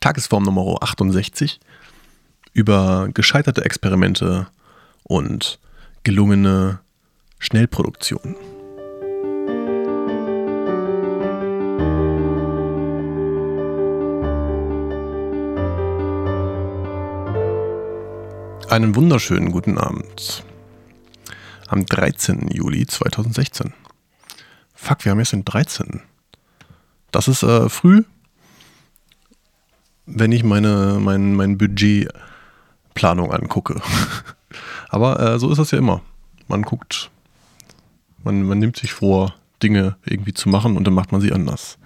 Tagesform Nummer 68 über gescheiterte Experimente und gelungene Schnellproduktion. Einen wunderschönen guten Abend. Am 13. Juli 2016. Fuck, wir haben jetzt den 13. Das ist äh, früh, wenn ich meine, mein, mein Budgetplanung angucke. Aber äh, so ist das ja immer. Man guckt, man, man nimmt sich vor, Dinge irgendwie zu machen und dann macht man sie anders.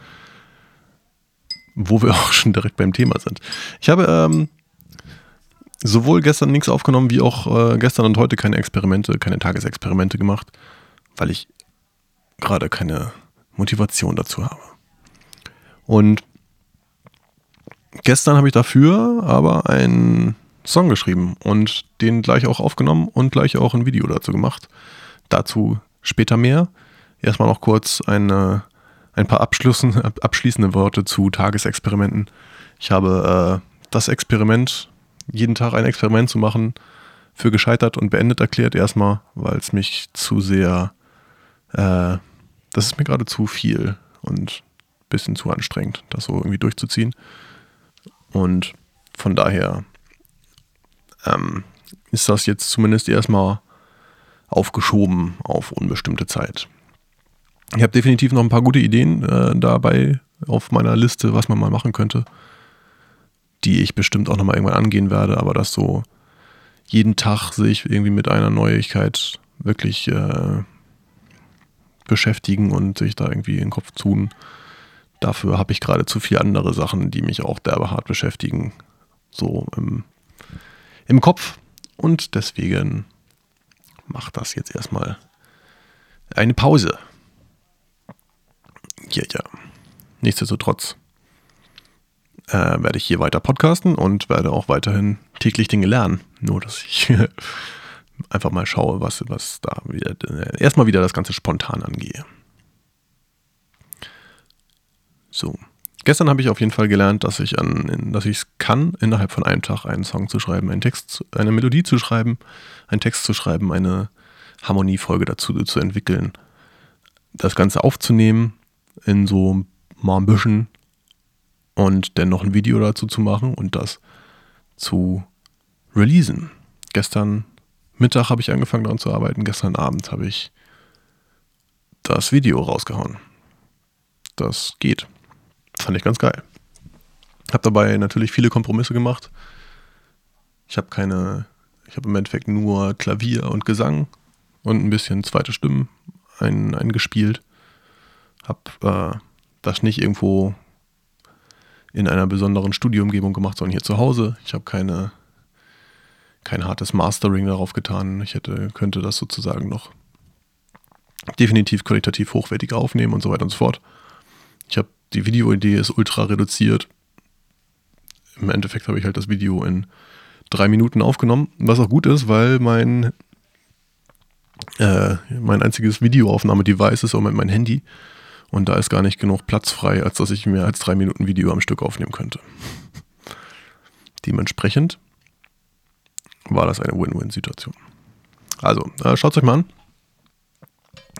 Wo wir auch schon direkt beim Thema sind. Ich habe ähm, sowohl gestern nichts aufgenommen, wie auch äh, gestern und heute keine Experimente, keine Tagesexperimente gemacht, weil ich gerade keine Motivation dazu habe. Und gestern habe ich dafür aber einen Song geschrieben und den gleich auch aufgenommen und gleich auch ein Video dazu gemacht. Dazu später mehr. Erstmal noch kurz eine, ein paar abschließende Worte zu Tagesexperimenten. Ich habe äh, das Experiment jeden Tag ein Experiment zu machen, für gescheitert und beendet erklärt erstmal, weil es mich zu sehr, äh, das ist mir gerade zu viel und ein bisschen zu anstrengend, das so irgendwie durchzuziehen. Und von daher ähm, ist das jetzt zumindest erstmal aufgeschoben auf unbestimmte Zeit. Ich habe definitiv noch ein paar gute Ideen äh, dabei auf meiner Liste, was man mal machen könnte die ich bestimmt auch nochmal irgendwann angehen werde, aber das so jeden Tag sich irgendwie mit einer Neuigkeit wirklich äh, beschäftigen und sich da irgendwie in den Kopf tun. Dafür habe ich gerade zu viele andere Sachen, die mich auch derbe hart beschäftigen, so im, im Kopf. Und deswegen macht das jetzt erstmal eine Pause. Ja, ja. Nichtsdestotrotz äh, werde ich hier weiter podcasten und werde auch weiterhin täglich Dinge lernen. Nur, dass ich einfach mal schaue, was, was da wieder, äh, erstmal wieder das Ganze spontan angehe. So. Gestern habe ich auf jeden Fall gelernt, dass ich an, dass ich es kann, innerhalb von einem Tag einen Song zu schreiben, einen Text, eine Melodie zu schreiben, einen Text zu schreiben, eine Harmoniefolge dazu zu entwickeln, das Ganze aufzunehmen, in so mal ein bisschen und dann noch ein Video dazu zu machen und das zu releasen. Gestern Mittag habe ich angefangen daran zu arbeiten, gestern Abend habe ich das Video rausgehauen. Das geht. Fand ich ganz geil. Habe dabei natürlich viele Kompromisse gemacht. Ich habe keine, ich habe im Endeffekt nur Klavier und Gesang und ein bisschen zweite Stimmen ein, eingespielt. Habe äh, das nicht irgendwo in einer besonderen Studioumgebung gemacht, sondern hier zu Hause. Ich habe keine, kein hartes Mastering darauf getan. Ich hätte, könnte das sozusagen noch definitiv qualitativ hochwertig aufnehmen und so weiter und so fort. Ich habe die Videoidee ist ultra reduziert. Im Endeffekt habe ich halt das Video in drei Minuten aufgenommen, was auch gut ist, weil mein äh, mein einziges Videoaufnahme-Device ist im Moment mein Handy. Und da ist gar nicht genug Platz frei, als dass ich mehr als drei Minuten Video am Stück aufnehmen könnte. Dementsprechend war das eine Win-Win-Situation. Also, äh, schaut es euch mal an.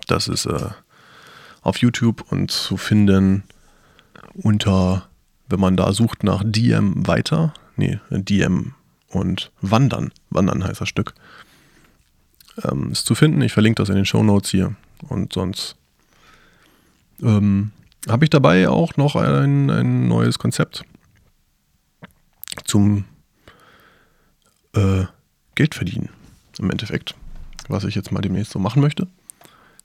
Das ist äh, auf YouTube und zu finden unter, wenn man da sucht nach DM weiter, nee, DM und Wandern. Wandern heißt das Stück. Ähm, ist zu finden. Ich verlinke das in den Show Notes hier. Und sonst ähm, habe ich dabei auch noch ein, ein neues Konzept zum äh, Geld verdienen im Endeffekt, was ich jetzt mal demnächst so machen möchte.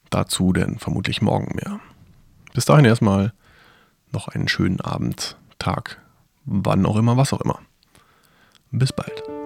Dazu denn vermutlich morgen mehr. Bis dahin erstmal noch einen schönen Abend, Tag, wann auch immer, was auch immer. Bis bald.